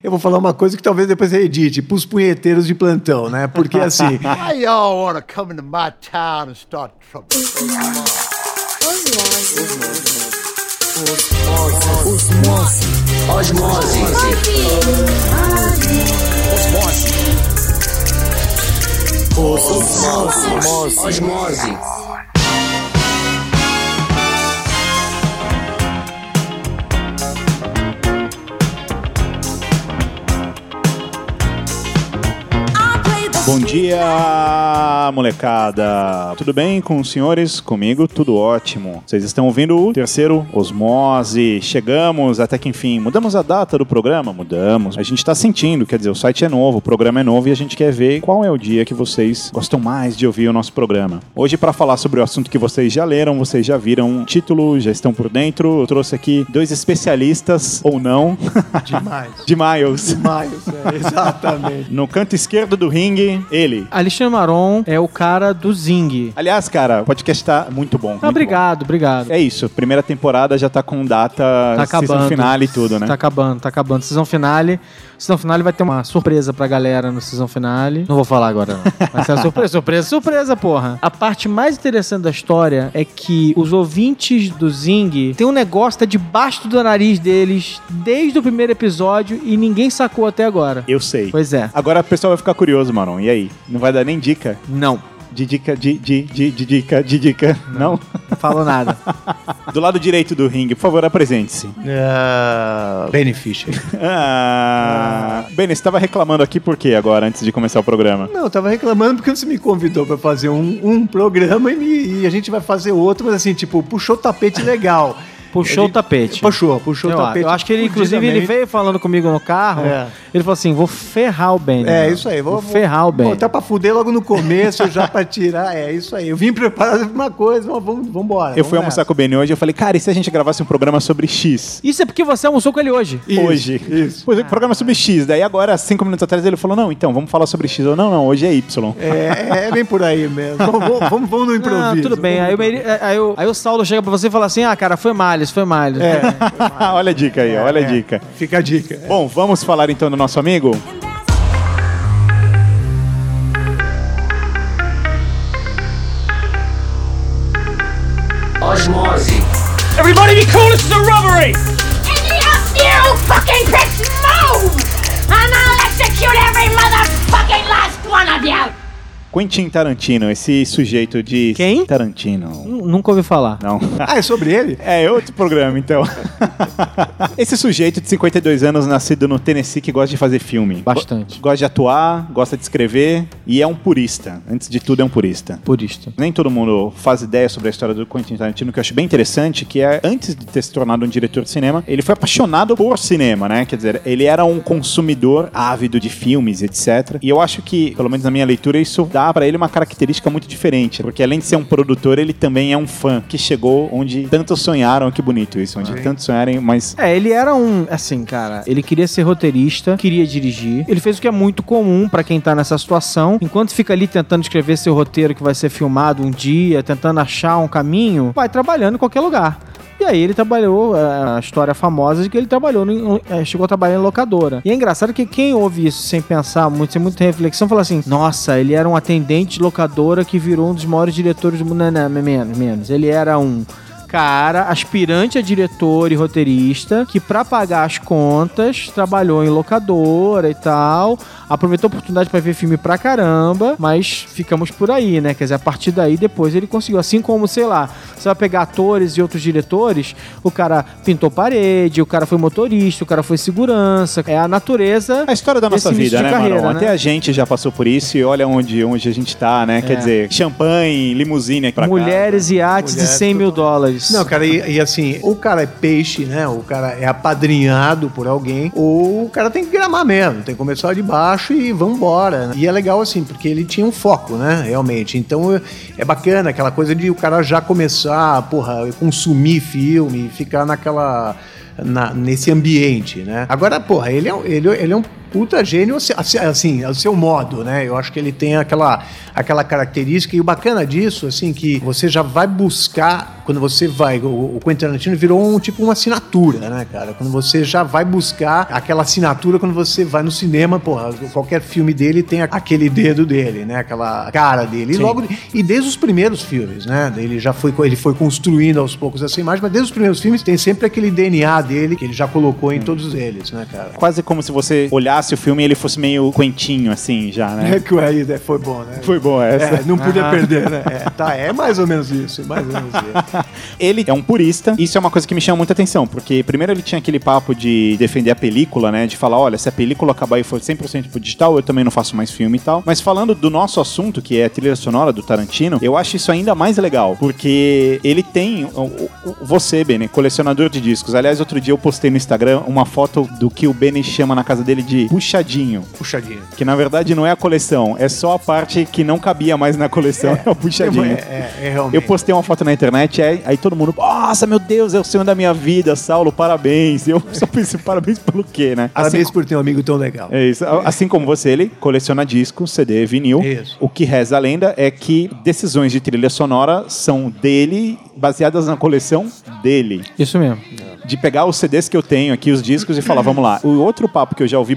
Eu vou falar uma coisa que talvez depois você edite, pros punheteiros de plantão, né? Porque assim. Why y'all wanna come into my town and start trouble? Bom dia, molecada! Tudo bem com os senhores? Comigo, tudo ótimo. Vocês estão ouvindo o terceiro Osmose. Chegamos até que enfim. Mudamos a data do programa? Mudamos. A gente tá sentindo, quer dizer, o site é novo, o programa é novo e a gente quer ver qual é o dia que vocês gostam mais de ouvir o nosso programa. Hoje, para falar sobre o assunto que vocês já leram, vocês já viram o título, já estão por dentro, eu trouxe aqui dois especialistas, ou não, Demais. de Miles. Demais, é, exatamente. No canto esquerdo do ringue, ele, Alexandre Maron é o cara do Zing. Aliás, cara, o podcast tá muito bom. muito Ah, obrigado, obrigado. bom. É isso, primeira temporada já tá com data, Tá acabando. finale e tudo, né? Tá acabando, tá acabando. Season finale. Season finale vai ter uma surpresa pra galera no season finale. Não vou falar agora, não. Vai ser uma surpresa, surpresa, surpresa, porra. A parte mais interessante da história é que os ouvintes do Zing tem um negócio que tá debaixo do nariz deles desde o primeiro episódio e ninguém sacou até agora. Eu sei. Pois é. Agora o pessoal vai ficar curioso, Maron. E aí? Não vai dar nem dica? Não. De dica, de, de, de, de dica, de dica. Não? Não falo nada. Do lado direito do ringue, por favor, apresente-se. Uh, Beneficial. Ah, Bem, você estava reclamando aqui por quê agora, antes de começar o programa? Não, eu tava reclamando porque você me convidou pra fazer um, um programa e, me- e a gente vai fazer outro, mas assim, tipo, puxou o tapete legal. Puxou Ele- o tapete. Puxou, puxou Eu, o tapete. eu acho que ele, inclusive, ele veio falando comigo no carro. É. Ele falou assim: vou ferrar o Ben. É, isso aí. Vou, ferrar o Ben. Botar pra fuder logo no começo, já pra tirar. É isso aí. Eu vim preparado pra uma coisa, mas vamos, vamos embora. Eu fui almoçar com o Benny hoje e eu falei, cara, e se a gente gravasse um programa sobre X? Isso é porque você almoçou com ele hoje. Isso, hoje. isso. Pois é, programa sobre X. Daí agora, cinco minutos atrás, ele falou, não, então, vamos falar sobre X. Eu, não, não, hoje é Y. É, é bem por aí mesmo. Vamos, vamos, vamos, vamos no improviso. Ah, tudo bem. Aí, aí, o- aí o Saulo chega pra você e fala assim: ah, cara, foi malhas, foi malhas. É, olha a dica aí, olha a dica. fica a dica. Bom, vamos falar então do nosso amigo? Everybody be cool, this is a robbery! And you, you fucking pricks move! And I'll execute every motherfucking last one of you! Quentin Tarantino, esse sujeito de... Quem? Tarantino. N- Nunca ouvi falar. Não. Ah, é sobre ele? É outro programa, então. Esse sujeito de 52 anos, nascido no Tennessee, que gosta de fazer filme. Bastante. Go- Gosta de atuar, gosta de escrever e é um purista. Antes de tudo, é um purista. Purista. Nem todo mundo faz ideia sobre a história do Quentin Tarantino, que eu acho bem interessante, que é, antes de ter se tornado um diretor de cinema, ele foi apaixonado por cinema, né? Quer dizer, ele era um consumidor ávido de filmes, etc. E eu acho que, pelo menos na minha leitura, isso dá pra ele uma característica muito diferente, porque além de ser um produtor, ele também é um fã, que chegou onde tantos sonharam, que bonito isso, onde tantos sonharem, mas... É, ele era um, assim, cara, ele queria ser roteirista, queria dirigir. Ele fez o que é muito comum pra quem tá nessa situação. Enquanto fica ali tentando escrever seu roteiro que vai ser filmado um dia, tentando achar um caminho, vai trabalhando em qualquer lugar. Aí ele trabalhou, a história famosa de que ele trabalhou, é, chegou a trabalhar em locadora. E é engraçado que quem ouve isso sem pensar muito, sem muita reflexão, fala assim, nossa, ele era um atendente de locadora que virou um dos maiores diretores do mundo. Não, não, menos, menos. Ele era um cara, aspirante a diretor e roteirista, que pra pagar as contas trabalhou em locadora e tal, aproveitou a oportunidade pra ver filme pra caramba, mas ficamos por aí, né? Quer dizer, a partir daí depois ele conseguiu, assim como, sei lá, você vai pegar atores e outros diretores, o cara pintou parede, o cara foi motorista, o cara foi segurança, é a natureza. A história da nossa vida, de né, carreira, Maron? né? Até a gente já passou por isso e olha onde, onde a gente tá, né? Quer É. dizer, champanhe, limusine pra Mulheres, iates Mulheres, e 100 mil tudo. Não, cara, e, e assim, o cara é peixe, né? O cara é apadrinhado por alguém, ou o cara tem que gramar mesmo, tem que começar de baixo e vambora. E é legal assim, porque ele tinha um foco, né? Realmente. Então é- bacana aquela coisa de o cara já começar, porra, consumir filme, ficar naquela. na- nesse ambiente, né? Agora, porra, ele é, ele, ele é um puta gênio, assim, assim, ao seu modo, né? Eu acho que ele tem aquela, aquela característica. E o bacana disso, assim, que você já vai buscar, quando você vai. O, o Quentin Tarantino virou um tipo uma assinatura, né, cara? Quando você já vai buscar aquela assinatura quando você vai no cinema, porra, qualquer filme dele tem aquele dedo dele, né? Aquela cara dele. E logo. E desde os primeiros filmes, né? Ele já foi, ele foi construindo aos poucos essa imagem, mas desde os primeiros filmes tem sempre aquele DNA dele que ele já colocou em todos eles, né, cara? Quase como se você olhasse o filme e ele fosse meio quentinho, assim, já, né? É que o aí né, foi bom, né? Foi bom essa. É, não podia perder, né? É, tá, é mais ou menos isso, mais ou menos isso. Ele é um purista. Isso é uma coisa que me chama muita atenção, porque primeiro ele tinha aquele papo de defender a película, né? De falar, olha, se a película acabar e for 100% pro digital, eu também não faço mais filme e tal. Mas falando do nosso assunto, que é a trilha sonora do Tarantino, eu acho isso ainda mais legal, porque ele tem você, Benny, colecionador de discos. Aliás, outro dia eu postei no Instagram uma foto do que o Benny chama na casa dele de puxadinho. Puxadinho. Que na verdade não é a coleção, é só a parte que não cabia mais na coleção, é, o puxadinho. É, é, é realmente. Eu postei uma foto na internet, aí, aí todo mundo, nossa, meu Deus, é o sonho da minha vida, Saulo, parabéns. Eu só pensei, parabéns pelo quê, né? Parabéns Assim, por ter um amigo tão legal. é isso. Assim como você, ele coleciona disco, CD, vinil. Isso. O que reza a lenda é que decisões de trilha sonora são dele, baseadas na coleção dele. Isso mesmo. De pegar os CDs que eu tenho aqui, os discos, e falar, vamos lá. O outro papo que eu já ouvi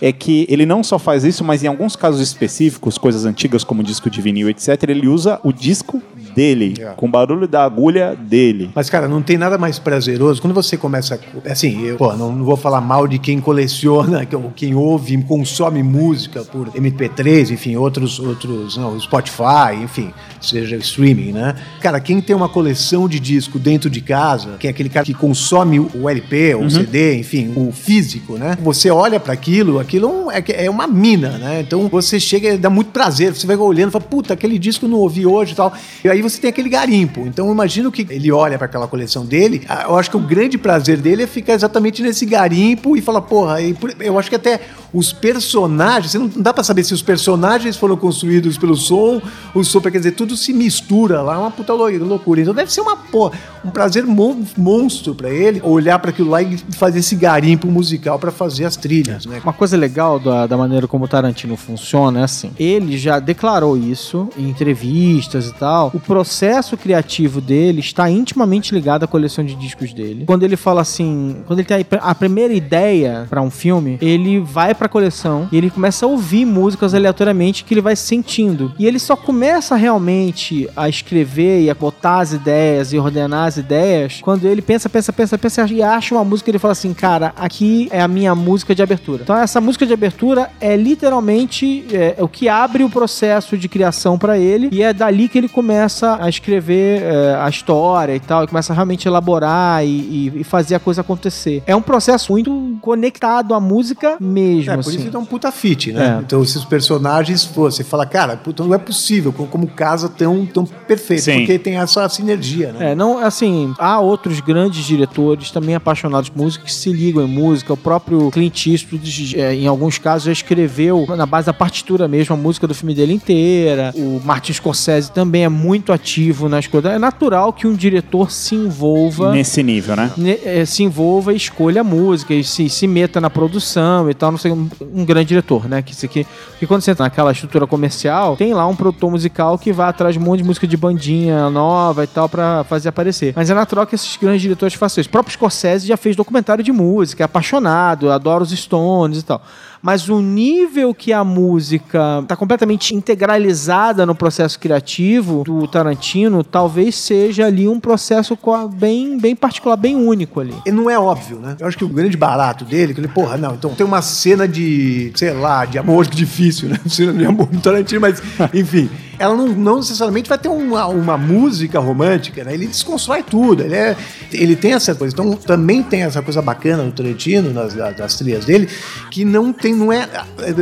é que ele não só faz isso, mas em alguns casos específicos, coisas antigas como disco de vinil, etc., ele usa o disco dele, É. com barulho da agulha dele. Mas, cara, não tem nada mais prazeroso quando você começa. a- Assim, eu pô, não, não vou falar mal de quem coleciona, quem ouve, consome música por MP3, enfim, outros, outros, não, Spotify, enfim, seja streaming, né? Cara, quem tem uma coleção de disco dentro de casa, que é aquele cara que consome o LP, Uhum. o CD, enfim, o físico, né? Você olha para aquilo, aquilo é é, é uma mina, né? Então você chega e dá muito prazer, você vai olhando e fala, puta, aquele disco eu não ouvi hoje e tal. E aí você tem aquele garimpo. Então eu imagino que ele olha para aquela coleção dele, eu acho que o grande prazer dele é ficar exatamente nesse garimpo e falar, porra, por- eu acho que até os personagens, você não dá pra saber se os personagens foram construídos pelo som, o som, quer dizer, tudo se mistura lá, é uma puta lou- loucura. Então deve ser uma porra, um prazer mon- monstro pra ele olhar para aquilo lá e fazer esse garimpo musical pra fazer as trilhas, né? Uma coisa legal da, da maneira como o Tarantino funciona é assim: ele já declarou isso em entrevistas e tal. O processo criativo dele está intimamente ligado à coleção de discos dele. Quando ele fala assim, quando ele tem a primeira ideia pra um filme, ele vai pra coleção e ele começa a ouvir músicas aleatoriamente que ele vai sentindo. E ele só começa realmente a escrever e a botar as ideias e ordenar as ideias quando ele pensa, pensa, pensa, pensa e acha uma música e ele fala assim, cara, aqui é a minha música de abertura. Então essa música de abertura é literalmente é, o que abre o processo de criação pra ele e é dali que ele começa a escrever é, a história e tal, e começa a realmente elaborar e, e- e fazer a coisa acontecer. É um processo muito conectado à música mesmo, É, por assim. isso que dá um puta fit, né? É. Então, esses personagens, pô, você fala, cara, puta, não é possível como, casa tão, tão perfeito, Sim. porque tem essa sinergia, né? É, não, assim, há outros grandes diretores também apaixonados por música que se ligam em música. O próprio Clint Eastwood, é, em alguns casos, já escreveu na base da partitura mesmo a música do filme dele inteira. O Martin Scorsese também é muito ativo na escolha. É natural que um diretor se envolva Nesse nível, né? ne- eh, se envolva e escolha a música e se, se meta na produção e tal, não sei, um, grande diretor, né? Que isso aqui, que quando você entra naquela estrutura comercial, tem lá um produtor musical que vai atrás de um monte de música de bandinha nova e tal pra fazer aparecer. Mas é natural que esses grandes diretores façam isso. O próprio Scorsese já fez documentário de música, é apaixonado, adora os Stones e tal. Mas o nível que a música tá completamente integralizada no processo criativo do Tarantino, talvez seja ali um processo bem, bem particular, bem único ali. E não é óbvio, né? Eu acho que o grande barato dele, que ele, porra, não, então tem uma cena de, sei lá, de amor difícil, né? Cena de amor no Tarantino, mas, enfim, ela não, não necessariamente vai ter uma, uma música romântica, né? Ele desconstrói tudo, ele, é, ele tem essa coisa. Então, também tem essa coisa bacana no Tarantino, nas, das trilhas dele, que não tem, não é,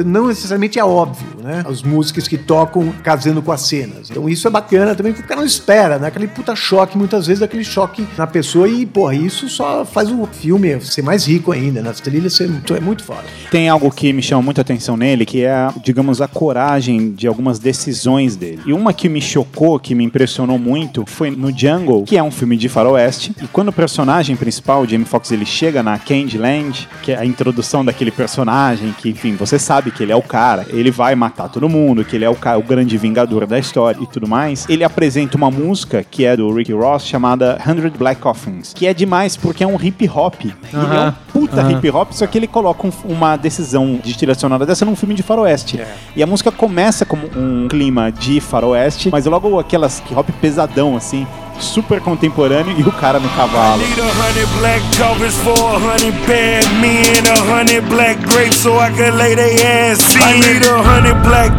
não necessariamente é óbvio, né? As músicas que tocam casando com as cenas. Então, isso é bacana também, porque o cara não espera, né? Aquele puta choque, muitas vezes, daquele choque na pessoa e, porra, isso só faz o filme ser mais rico ainda, nas trilhas ser, é muito foda. Tem algo que me chama muita atenção nele, que é, digamos, a coragem de algumas decisões dele. Dele. E uma que me chocou, que me impressionou muito, foi no Jungle, que é um filme de faroeste. E quando o personagem principal, o Jamie Foxx, ele chega na Candyland, que é a introdução daquele personagem, que, enfim, você sabe que ele é o cara, ele vai matar todo mundo, que ele é o, cara, o grande vingador da história e tudo mais. Ele apresenta uma música que é do Ricky Ross chamada 100 Black Coffins, que é demais porque é um hip hop. Ele é um puta hip hop, só que ele coloca um- uma decisão de sonora dessa num filme de faroeste. E a música começa como um clima de faroeste, mas logo aquelas hip hop pesadão, assim, super contemporâneo e o cara no cavalo.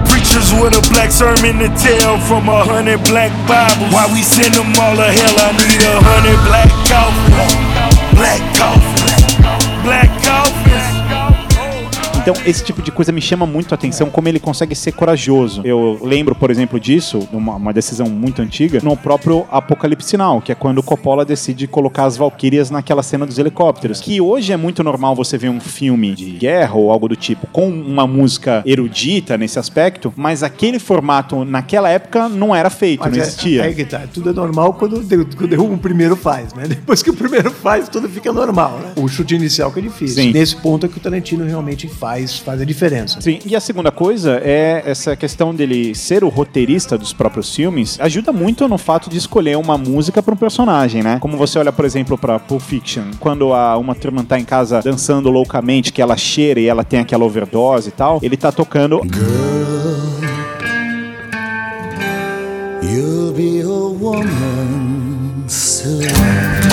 Preachers with a black sermon to tell from a hundred black Bibles. Why we send them all to hell? I need a hundred black coffins, black coffins, black coffins. Então, esse tipo de coisa me chama muito a atenção, como ele consegue ser corajoso. Eu lembro, por exemplo, disso, uma, uma decisão muito antiga, no próprio Apocalipse Now, que é quando o Coppola decide colocar as Valkyrias naquela cena dos helicópteros. Que hoje é muito normal você ver um filme de guerra ou algo do tipo, com uma música erudita nesse aspecto, mas aquele formato naquela época não era feito, Mas não é- existia. É, que tá. Tudo é normal quando, quando o primeiro faz, né? Depois que o primeiro faz, tudo fica normal, né? O chute inicial que é difícil. Sim. Nesse ponto é que o Tarantino realmente faz, faz a diferença. Sim, e a segunda coisa é essa questão dele ser o roteirista dos próprios filmes, ajuda muito no fato de escolher uma música para um personagem, né? Como você olha, por exemplo, para Pulp Fiction, quando a uma turma tá em casa dançando loucamente, que ela cheira e ela tem aquela overdose e tal, ele tá tocando You'll be a woman soon.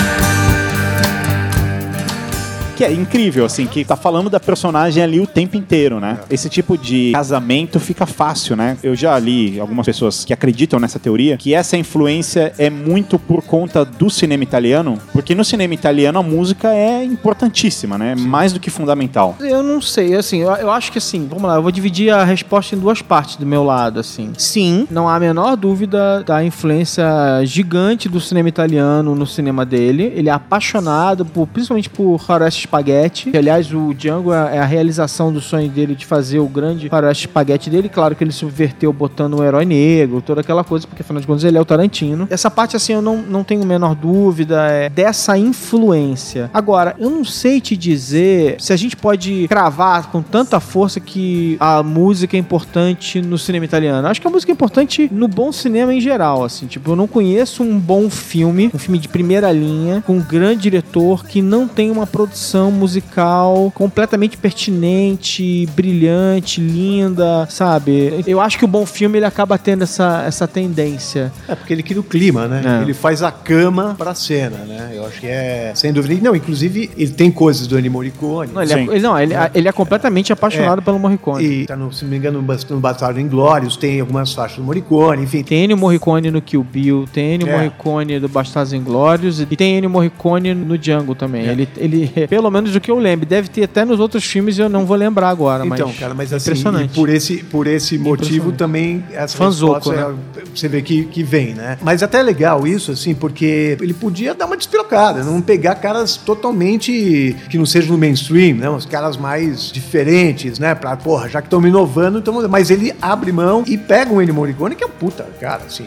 Que é incrível, assim, que tá falando da personagem ali o tempo inteiro, né? Esse tipo de casamento fica fácil, né? Eu já li algumas pessoas que acreditam nessa teoria, que essa influência é muito por conta do cinema italiano, porque no cinema italiano a música é importantíssima, né? Mais do que fundamental. Eu não sei, assim, eu, eu acho que assim, vamos lá, eu vou dividir a resposta em duas partes do meu lado, assim. Sim, não há a menor dúvida da influência gigante do cinema italiano no cinema dele. Ele é apaixonado por, principalmente por faroeste espaguete, que aliás o Django é é a realização do sonho dele de fazer o grande faroeste espaguete dele. Claro que ele subverteu botando um herói negro, toda aquela coisa, porque afinal de contas ele é o Tarantino. Essa parte, assim, eu não, não tenho a menor dúvida é, dessa influência. Agora, eu não sei te dizer se a gente pode cravar com tanta força que a música é importante no cinema italiano. Acho que a música é importante no bom cinema em geral, assim. Tipo, eu não conheço um bom filme, um filme de primeira linha, com um grande diretor que não tem uma produção musical completamente pertinente, brilhante, linda, sabe? Eu acho que o bom filme ele acaba tendo essa, essa tendência. É porque ele cria o clima, né? É. Ele faz a cama pra cena, né? Eu acho que é, sem dúvida. Não, inclusive, ele tem coisas do Ennio Morricone. Não, ele, é, ele- não, ele, ele é completamente apaixonado É. pelo Morricone. E, tá no, se não me engano, no Bastardo Inglórios tem algumas faixas do Morricone, enfim. Tem Ennio Morricone no Kill Bill, tem Ennio É. Morricone do Bastardos Inglórios e tem Ennio Morricone no Django também. É. Ele, ele, pelo menos o que eu lembro, deve ter até nos outros filmes, eu não vou lembrar agora, Então, mas cara, mas assim, impressionante. por esse, por esse motivo também essa Fanzoco, resposta é- você vê que, que vem, né? Mas até é legal isso, assim, porque ele podia dar uma despirocada, não pegar caras totalmente que não sejam no mainstream, né? Os caras mais diferentes, né? Pra, porra, já que estão me inovando, então... Mas ele abre mão e pega um Ennio Morricone, que é um puta, cara, assim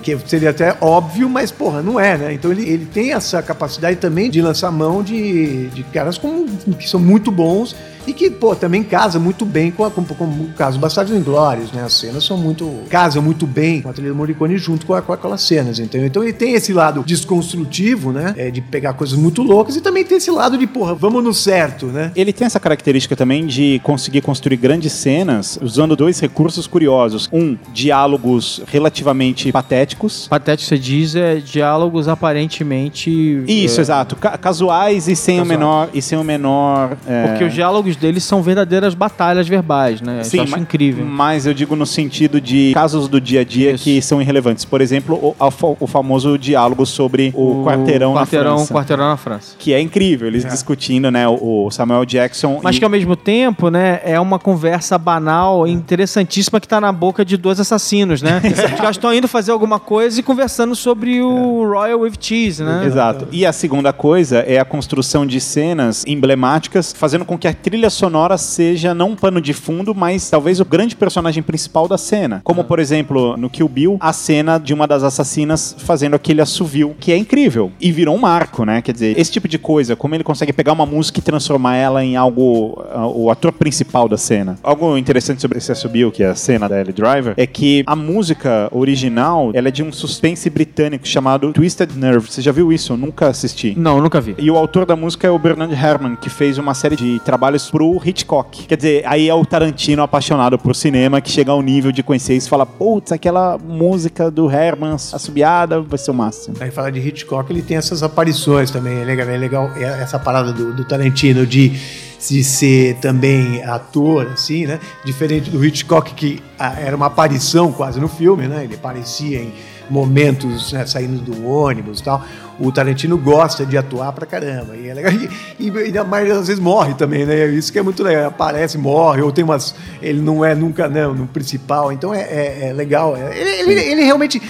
que seria até óbvio, mas porra, não é, né? Então ele, ele tem essa capacidade também de lançar mão de, de caras como, que são muito bons e que, pô, também casa muito bem com, a, com, com o caso Bastardos Inglórios, né? As cenas são muito. casam muito bem com a trilha do Morricone junto com, a- com aquelas cenas, entendeu? Então ele tem esse lado desconstrutivo, né? É, de pegar coisas muito loucas e também tem esse lado de, porra, vamos no certo, né? Ele tem essa característica também de conseguir construir grandes cenas usando dois recursos curiosos. Um, diálogos relativamente patéticos. Patético você diz é diálogos aparentemente. Isso, é, exato. Ca- casuais e sem o Casuais. menor. E sem o menor. é, Porque os diálogos deles são verdadeiras batalhas verbais, né? Isso eu incrível. Mas eu digo no sentido de casos do dia a dia Isso. que são irrelevantes. Por exemplo, o, o famoso diálogo sobre o, quarteirão, quarteirão, na França. quarteirão na França. Que é incrível, eles discutindo, né? O, o Samuel Jackson. Mas e- que ao mesmo tempo, né, é uma conversa banal, interessantíssima, que tá na boca de dois assassinos, né? Os caras estão indo fazer alguma coisa e conversando sobre o Royal with Cheese, né? Exato. E a segunda coisa é a construção de cenas emblemáticas, fazendo com que a trilha sonora seja não um pano de fundo, mas talvez o grande personagem principal da cena. Como, por exemplo, no Kill Bill, a cena de uma das assassinas fazendo aquele assovio, que é incrível. E virou um marco, né? Quer dizer, esse tipo de coisa, como ele consegue pegar uma música e transformar ela em algo, o ator principal da cena. Algo interessante sobre esse assobio, que é a cena da Ellie Driver, é que a música original, ela é de um suspense britânico chamado Twisted Nerve. Você já viu isso? Eu nunca assisti. Não, nunca vi. E o autor da música é o Bernard Herrmann, que fez uma série de trabalhos pro Hitchcock. Quer dizer, aí é o Tarantino apaixonado por cinema que chega ao nível de conhecer isso e fala: putz, aquela música do Herrmann assobiada vai ser o máximo. Aí fala de Hitchcock, ele tem essas aparições também. É legal, é legal é essa parada do, do Tarantino de, de ser também ator, assim, né? Diferente do Hitchcock, que ah, era uma aparição quase no filme, né? Ele aparecia em momentos né, saindo do ônibus e tal. O Tarantino gosta de atuar pra caramba. E é legal. E, e, e a maioria das vezes morre também, né? Isso que é muito legal. Aparece, morre, ou tem umas. Ele não é nunca não, no principal. Então é, é- é legal. É- Ele, ele, ele realmente.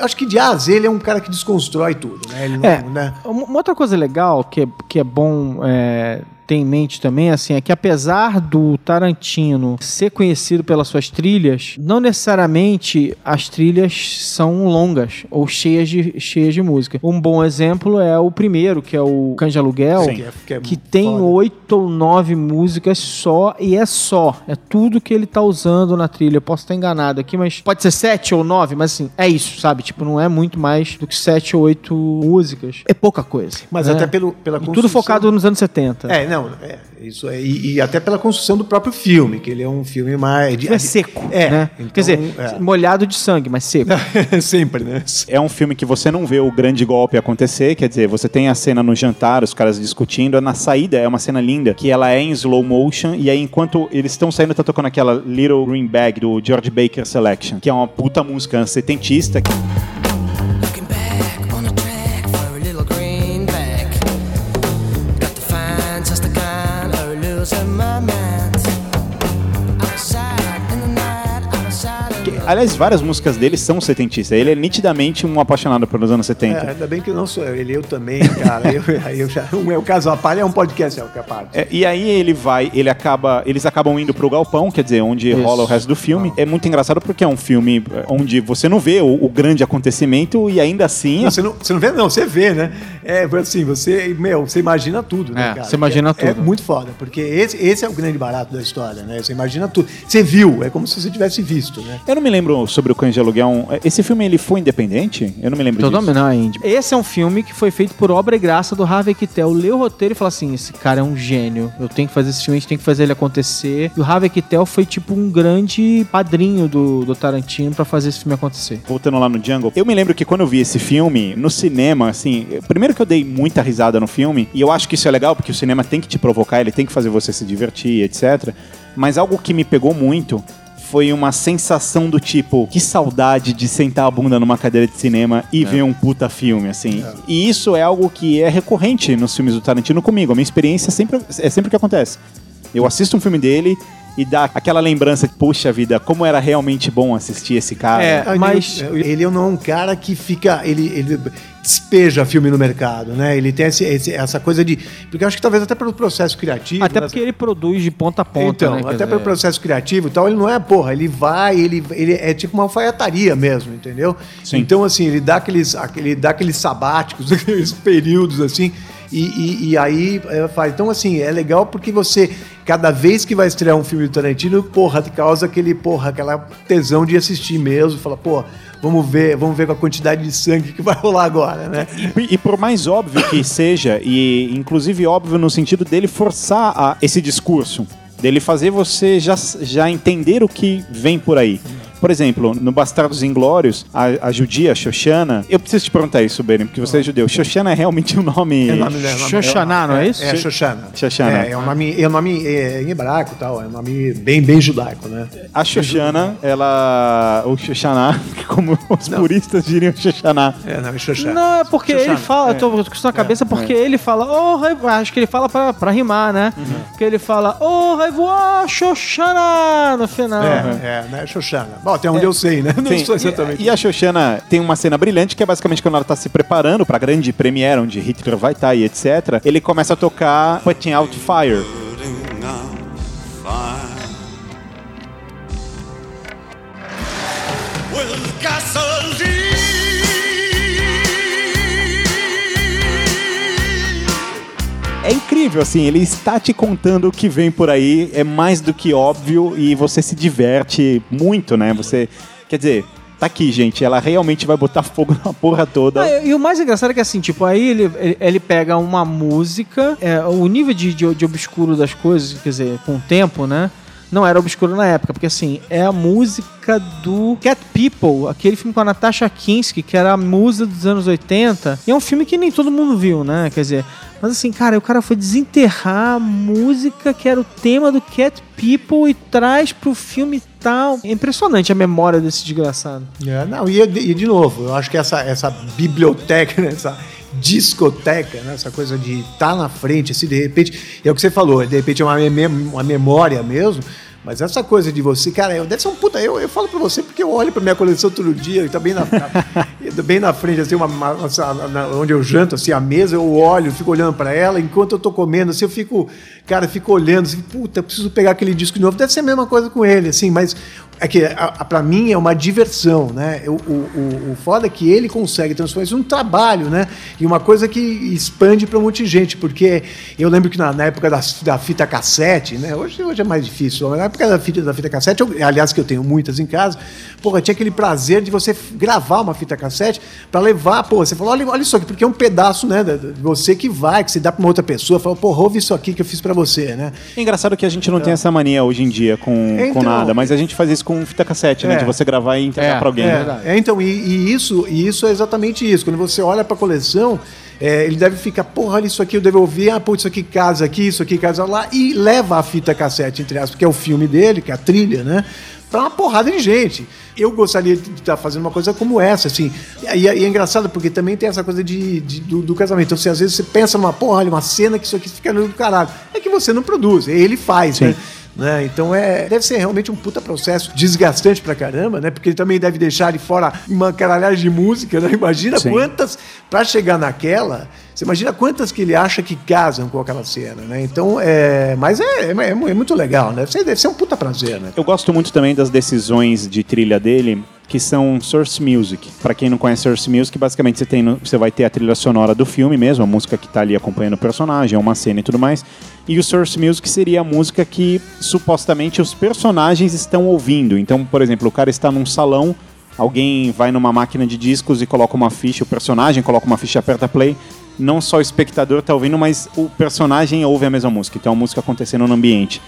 Acho que de A a Z ele é um cara que desconstrói tudo, né? Ele não, É. né? Uma uma outra coisa legal que é, que é bom é, ter em mente também, assim, é que apesar do Tarantino ser conhecido pelas suas trilhas, não necessariamente as trilhas são longas ou cheias de, cheias de música. Um bom exemplo é o primeiro, que é o Cães de Aluguel, Sim. Que é- que é que tem oito ou nove músicas só, e é só. É tudo que ele tá usando na trilha. Eu posso estar enganado aqui, mas pode ser sete ou nove, mas assim, é isso, sabe? Tipo, não é muito mais do que sete ou oito músicas. É pouca coisa. Mas né? até pelo, pela E tudo construção- focado nos anos 70. É, não, é, isso é, e, e até pela construção do próprio filme, que ele é um filme mais. de- É seco, É, né? então, Quer dizer, é. molhado de sangue, mas seco. Sempre, né? É um filme que você não vê o grande golpe acontecer, quer dizer, você tem a cena no jantar, os caras discutindo, na saída é uma cena linda, que ela é em slow motion, e aí enquanto eles estão saindo, tá tocando aquela Little Green Bag do George Baker Selection, que é uma puta música setentista, que my mind. Aliás, várias músicas dele são setentistas. Ele é nitidamente um apaixonado pelos anos 70. É, ainda bem que não sou eu, ele eu também, cara. Eu, eu já, é o caso à palha, é um podcast, é o que é a parte. É, e aí ele vai, ele acaba, eles acabam indo pro galpão, quer dizer, onde Isso. rola o resto do filme. É muito engraçado porque é um filme é, onde você não vê o, o grande acontecimento e ainda assim Não, você, não, você não vê, não, você vê, né? É assim, você, meu, você imagina tudo, né, É, cara? você imagina é, É tudo. muito foda, porque esse, esse é o grande barato da história, né? Você imagina tudo. Você viu, é como se você tivesse visto, né? Eu não me lembro sobre o Cães de Aluguel. um- Esse filme ele foi independente? Eu não me lembro Totalmente disso. não. Esse é um filme que foi feito por obra e graça do Harvey Keitel. Leu o roteiro e falou assim: esse cara é um gênio. Eu tenho que fazer esse filme, a gente tem que fazer ele acontecer. E o Harvey Keitel foi tipo um grande padrinho do, do Tarantino pra fazer esse filme acontecer. Voltando lá no Jungle, eu me lembro que quando eu vi esse filme no cinema, assim, primeiro que eu dei muita risada no filme, e eu acho que isso é legal porque o cinema tem que te provocar, ele tem que fazer você se divertir, etc. Mas algo que me pegou muito foi uma sensação do tipo, que saudade de sentar a bunda numa cadeira de cinema e ver um puta filme, assim. E isso é algo que é recorrente nos filmes do Tarantino comigo. A minha experiência sempre, é sempre o que acontece. Eu assisto um filme dele e dá aquela lembrança de, puxa vida, como era realmente bom assistir esse cara. É, mas- Ele, não é um cara que fica. Ele, ele despeja filme no mercado, né? Ele tem esse- esse- essa coisa de. Porque eu acho que talvez até pelo processo criativo. Até né? porque ele produz de ponta a ponta, Então, né? Até dizer, pelo processo criativo e tal, ele não é, porra, ele vai, ele, ele é tipo uma alfaiataria mesmo, entendeu? Sim. Então, assim, ele dá aqueles, aquele, dá aqueles sabáticos, aqueles períodos, assim, e, e, e aí é, faz. Então, assim, é legal porque você, cada vez que vai estrear um filme do Tarantino, porra, causa aquele, porra, aquela tesão de assistir mesmo, fala, pô, vamos ver, vamos ver com a quantidade de sangue que vai rolar agora, né? E, e por mais óbvio que seja, e inclusive óbvio no sentido dele forçar a- esse discurso, dele fazer você já, já entender o que vem por aí. Por exemplo, no Bastardos Inglórios, a, a judia Xoxana, eu preciso te perguntar isso, Beren, porque você é judeu. Xoxana é realmente um nome. É nome, é nome- Xoxaná, não é isso? É, Xoxana. Xoxana. É, é um nome, é um nome é, em hebraico e tal, é um nome bem, bem judaico, né? A Xoxana, ela. O Xoxaná, como os puristas diriam Xoxaná. É, não, é Xoxana. Não, é porque Xoxana. ele fala, eu tô com isso na cabeça, porque ele fala, oh, acho que ele fala pra, pra rimar, né? Porque ele fala, oh, Raivoa Xoxana no final. É, é, né? Xoxana. Ó, até onde eu sei, né? Não Sim, sou exatamente. E, e a Xoxana tem uma cena brilhante que é basicamente quando ela tá se preparando pra grande premiere onde Hitler vai estar e etc. Ele começa a tocar Putting Out Fire. É incrível, assim, ele está te contando o que vem por aí, é mais do que óbvio e você se diverte muito, né? Você, quer dizer, tá aqui, gente, ela realmente vai botar fogo na porra toda. Ah, e, o mais engraçado é que assim, tipo, aí ele, ele, ele pega uma música, é, o nível de, de, de obscuro das coisas, quer dizer, com o tempo, né? Não era obscuro na época, porque assim, é a música do Cat People, aquele filme com a Natasha Kinski, que era a musa dos anos 80. E é um filme que nem todo mundo viu, né? Quer dizer, mas assim, cara, o cara foi desenterrar a música que era o tema do Cat People e traz pro filme tal. É impressionante a memória desse desgraçado. É, não, e, e de novo, eu acho que essa, essa biblioteca, né, essa discoteca, né, essa coisa de estar na frente, assim, de repente, é o que você falou, de repente é uma, uma memória mesmo, mas essa coisa de você, cara, eu, deve ser um puta. Eu, eu falo pra você porque eu olho pra minha coleção todo dia, e tá bem na, bem na frente, assim, uma, uma- uma- onde eu janto, assim, a mesa, eu olho, fico olhando pra ela, enquanto eu tô comendo, assim, eu fico, cara, fico olhando, assim, puta, preciso pegar aquele disco de novo. Deve ser a mesma coisa com ele, assim, mas é que a, a, pra mim é uma diversão, né? O, o, o, foda é que ele consegue transformar isso num trabalho, né? E uma coisa que expande pra um monte de gente, porque eu lembro que na, na época da, da fita cassete, né? Hoje, hoje é mais difícil, mas na época da fita, da fita cassete, eu- aliás, que eu tenho muitas em casa, porra, tinha aquele prazer de você gravar uma fita cassete pra levar, pô, você falou, olha, olha isso aqui, porque é um pedaço, né, de você que vai, que você dá pra uma outra pessoa, fala, porra, ouve isso aqui que eu fiz pra você, né? É engraçado que a gente não tem essa mania hoje em dia com, com Então. nada, mas a gente faz isso com fita cassete, né? É. De você gravar e entregar É, pra alguém. É, é, então, e, e isso, e isso é exatamente isso. Quando você olha pra coleção, é, ele deve ficar, porra, olha isso aqui, eu devo ouvir, ah, pô, isso aqui casa aqui, isso aqui casa lá, e leva a fita cassete, entre aspas, que é o filme dele, que é a trilha, né? Pra uma porrada de gente. Eu gostaria de estar fazendo uma coisa como essa, assim. E, e é engraçado porque também tem essa coisa de, de- do, do casamento. Então, assim, às vezes você pensa numa, porra, olha, uma cena que isso aqui fica no caralho. É que você não produz, ele faz, né? Né? Então é, deve ser realmente um puta processo desgastante pra caramba, né? Porque ele também deve deixar ali fora uma caralhada de música, né? Imagina Sim. quantas, pra chegar naquela, você imagina quantas que ele acha que casam com aquela cena, né? Então é. Mas é, é, é muito legal, né? Deve ser, deve ser um puta prazer, né? Eu gosto muito também das decisões de trilha dele, que são source music. Pra quem não conhece source music, basicamente você tem você vai ter a trilha sonora do filme mesmo, a música que tá ali acompanhando o personagem, é uma cena e tudo mais. E o source music seria a música que supostamente os personagens estão ouvindo. Então, por exemplo, o cara está num salão, alguém vai numa máquina de discos e coloca uma ficha, o personagem coloca uma ficha, aperta play. Não só o espectador tá ouvindo, mas o personagem ouve a mesma música. Então a música acontecendo no ambiente.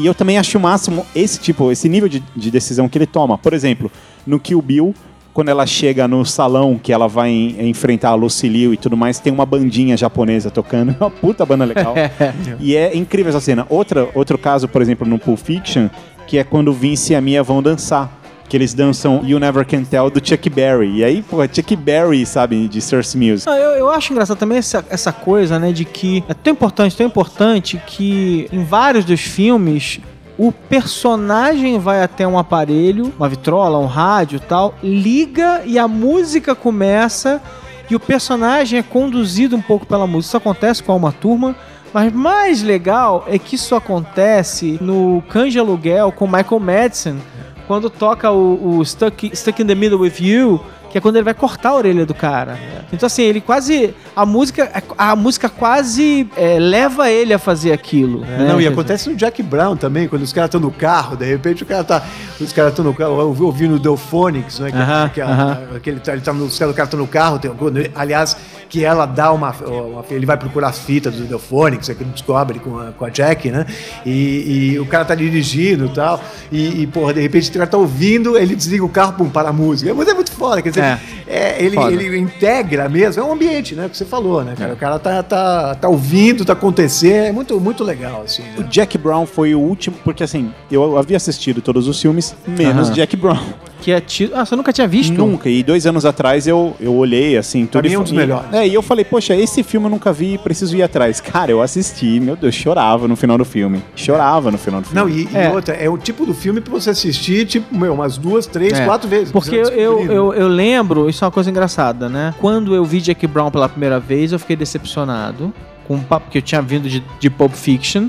E eu também acho o máximo esse tipo, esse nível de, de decisão que ele toma. Por exemplo, no Kill Bill, quando ela chega no salão que ela vai en- enfrentar a Lucy Liu e tudo mais, tem uma bandinha japonesa tocando. É uma puta banda legal. e é incrível essa cena. Outra, outro caso, por exemplo, no Pulp Fiction, que é quando o Vince e a Mia vão dançar. Que eles dançam You Never Can Tell do Chuck Berry. E aí, pô, Chuck Berry, sabe, de Source Music. Ah, Eu, eu acho engraçado também essa, essa coisa, né, de que é tão importante, tão importante que em vários dos filmes o personagem vai até um aparelho, uma vitrola, um rádio tal, liga e a música começa e o personagem é conduzido um pouco pela música. Isso acontece com uma turma. Mas mais legal é que isso acontece no de Aluguel com Michael Madsen, quando toca o, o Stuck, Stuck in the Middle with You, que é quando ele vai cortar a orelha do cara. Então assim, ele quase a música a música quase é, leva ele a fazer aquilo. né? É, Não, Quer e acontece no Jack Brown também, quando os caras estão no carro, de repente o cara tá. Os caras estão no carro, ouvi- ouvindo o Delphonics, né? Que, Aham, que, a- aham. que ele tá, ele tá no, os caras- o cara tá no carro, tem, aliás, que ela dá uma, uma- Ele vai procurar as fitas do Delphonics, é que ele descobre com a, com a Jack, né? E, e o cara tá dirigindo e tal. E, e, porra, de repente o cara tá ouvindo, ele desliga o carro, pum, para a música. Mas é muito foda, quer dizer, É. é, ele, Foda. ele integra mesmo, é um ambiente, né? Que você falou, né, cara? O cara tá, tá, tá ouvindo, tá acontecendo, é muito, muito legal, assim. O Né? Jack Brown foi o último, porque assim, eu havia assistido todos os filmes, menos Aham. Jack Brown. Que é tido. Ah, você nunca tinha visto? Nunca. E dois anos atrás eu, eu olhei assim. tudo mim e é um dos e- melhores. É, e eu falei, poxa, esse filme eu nunca vi, preciso ir atrás. Cara, eu assisti, meu Deus, chorava no final do filme. Chorava no final do filme. Não, e, e É. outra, é o tipo do filme pra você assistir, tipo, meu, umas duas, três, É. quatro vezes. Porque eu, eu, eu, eu lembro, isso é uma coisa engraçada, né? Quando eu vi Jack Brown pela primeira vez, eu fiquei decepcionado. Com o papo, porque eu tinha vindo de, de Pulp Fiction.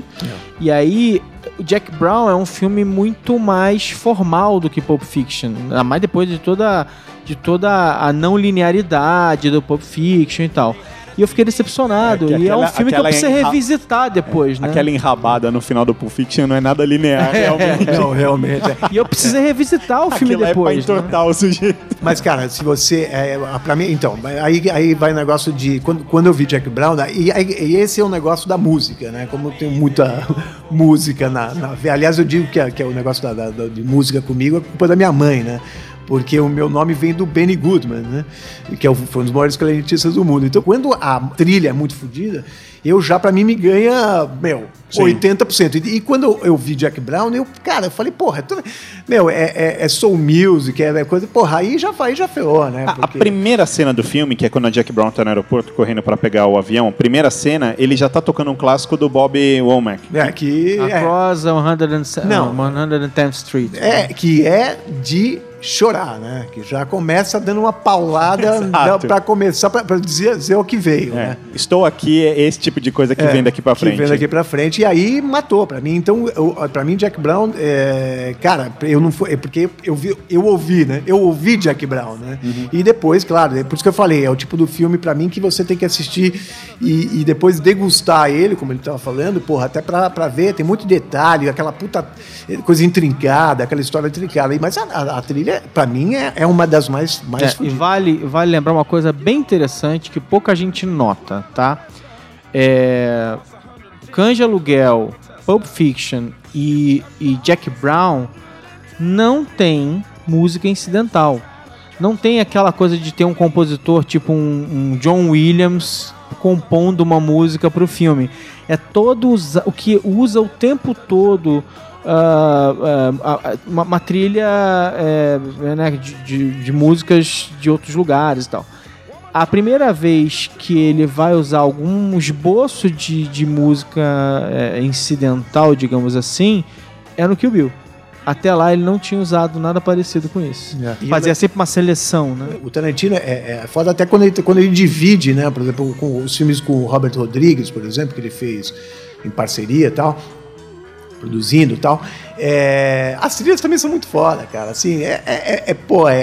E aí, o Jack Brown é um filme muito mais formal do que Pulp Fiction. Ainda mais depois de toda, de toda a não linearidade do Pulp Fiction e tal. E eu fiquei decepcionado. É, e é um aquela- filme que eu aquela preciso enra- revisitar depois, né? Aquela enrabada no final do Pulp Fiction não é nada linear, realmente. Não, realmente. é. E eu preciso revisitar o filme Aquilo depois. é pra né? entortar o sujeito. Mas, cara, se você. É, pra mim, então, aí, aí vai o negócio de. Quando, quando eu vi Jack Brown, né, e, e esse é o negócio da música, né? Como eu tenho muita música na. na- aliás, eu digo que é, que é o negócio da, da- da- de música comigo é culpa da minha mãe, né? Porque o meu nome vem do Benny Goodman, né? Que é o- foi um dos maiores clarinetistas do mundo. Então, quando a trilha é muito fodida, eu já, pra mim, me ganha, meu, Sim. 80%. E, e quando eu, eu vi Jack Brown, eu, cara, eu falei, porra, é tudo- meu, é, é, é soul music, é, é coisa. Porra, aí já, aí já ferrou, né? A, a Porque- primeira cena do filme, que é quando a Jack Brown tá no aeroporto correndo pra pegar o avião, primeira cena, ele já tá tocando um clássico do Bob Womack. É, que é, Across a 100 Não. não. 110th Street. é, que é de chorar, né? Que já começa dando uma paulada para começar, para dizer, dizer o que veio, É, né? Estou aqui, é esse tipo de coisa que É, vem daqui pra frente. Que vem daqui pra frente. E aí matou pra mim. Então, pra mim, Jack Brown, é, cara, eu não foi. É porque eu, vi, eu ouvi, né? Eu ouvi Jack Brown, né? Uhum. E depois, claro, é por isso que eu falei, é o tipo do filme pra mim que você tem que assistir e, e depois degustar ele, como ele tava falando, porra, até pra, pra ver, tem muito detalhe, aquela puta coisa intrincada, aquela história intrincada. Mas a, a- a trilha, pra mim, é, é uma das mais, mais É, e vale, vale lembrar uma coisa bem interessante que pouca gente nota, tá? É, Canja Aluguel, Pulp Fiction e, e Jack Brown não tem música incidental. Não tem aquela coisa de ter um compositor tipo um, um John Williams compondo uma música para o filme. É todo o que usa o tempo todo ah, ah, ah, uma, uma trilha é, né, de, de- de músicas de outros lugares e tal. A primeira vez que ele vai usar algum esboço de, de música é, incidental, digamos assim, é no Kill Bill. Até lá ele não tinha usado nada parecido com isso. E Fazia ele- sempre uma seleção, né? O Tarantino é, é foda até quando ele, quando ele divide, né? Por exemplo, com os filmes com o Robert Rodrigues, por exemplo, que ele fez em parceria e tal, produzindo e tal. É, as trilhas também são muito foda, cara. Assim, é, é, é- é, pô, é,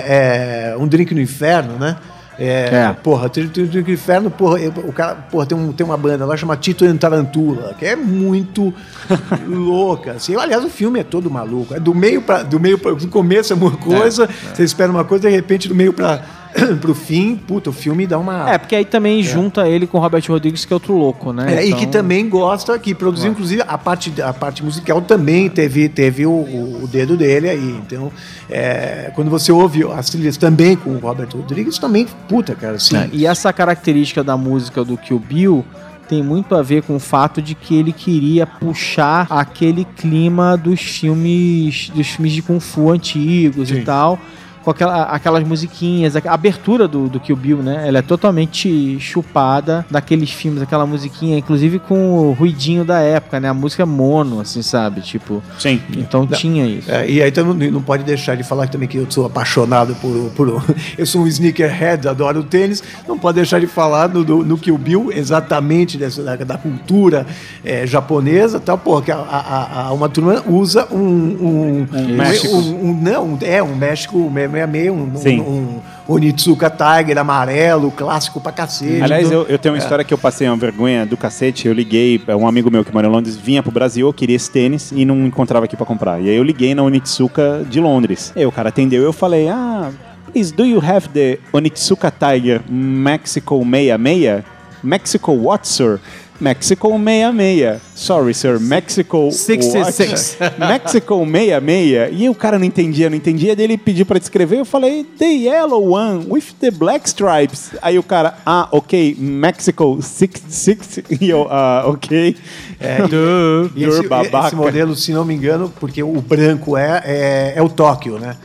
é um drink no inferno, né? É, É. Porra, tem, tem inferno, porra, eu- o cara, porra, tem, um, tem uma banda lá chama Tito and Tarantula, que é muito louca. Assim. Aliás, o filme é todo maluco. É do meio para do meio pra, do começo é uma coisa, você espera uma coisa, de repente, do meio para pro fim, puta, o filme dá uma. É, porque aí também junta ele com o Robert Rodrigues, que é outro louco, né? É, E Então- que também gosta, que produziu, inclusive, a parte, a parte musical também teve, teve o, o- dedo dele aí. Então, é, quando você ouve as trilhas também com o Robert Rodrigues, também, puta, cara, assim. É, e essa característica da música do Kill Bill tem muito a ver com o fato de que ele queria puxar aquele clima dos filmes dos filmes de kung fu antigos e tal. Com aquela, aquelas musiquinhas, a abertura do, do Kill Bill, né? Ela é totalmente chupada daqueles filmes, aquela musiquinha, inclusive com o ruidinho da época, né? A música mono, assim, sabe? Tipo, Sim. então tinha isso. É, e aí então, não, não pode deixar de falar também que eu sou apaixonado por, por eu sou um sneakerhead, adoro tênis. Não pode deixar de falar no, no, no Kill Bill exatamente dessa, da, da cultura é, japonesa, tal, porra, que a, a, a- uma turma usa um, um, um, México. um- um- não, é um México 666, um, Sim. um, um Onitsuka Tiger amarelo, clássico pra cacete. Aliás, eu, eu tenho uma história que eu passei uma vergonha do cacete. Eu liguei, um amigo meu que mora em Londres vinha pro Brasil, eu queria esse tênis e não encontrava aqui pra comprar. E aí eu liguei na Onitsuka de Londres. E aí o cara atendeu e eu falei, ah, please, do you have the Onitsuka Tiger Mexico 66? Mexico what, sir? Mexico 66. Sorry, sir. Mexico 66. what? Mexico 66. E o cara não entendia, não entendia. Daí ele pediu pra descrever. Eu falei, the yellow one with the black stripes. Aí o cara, ah, ok, Mexico 66. E eu, ah, ok. É, Duh, E esse, babaca. esse modelo, se não me engano, porque o branco é, é, é o Tóquio, né?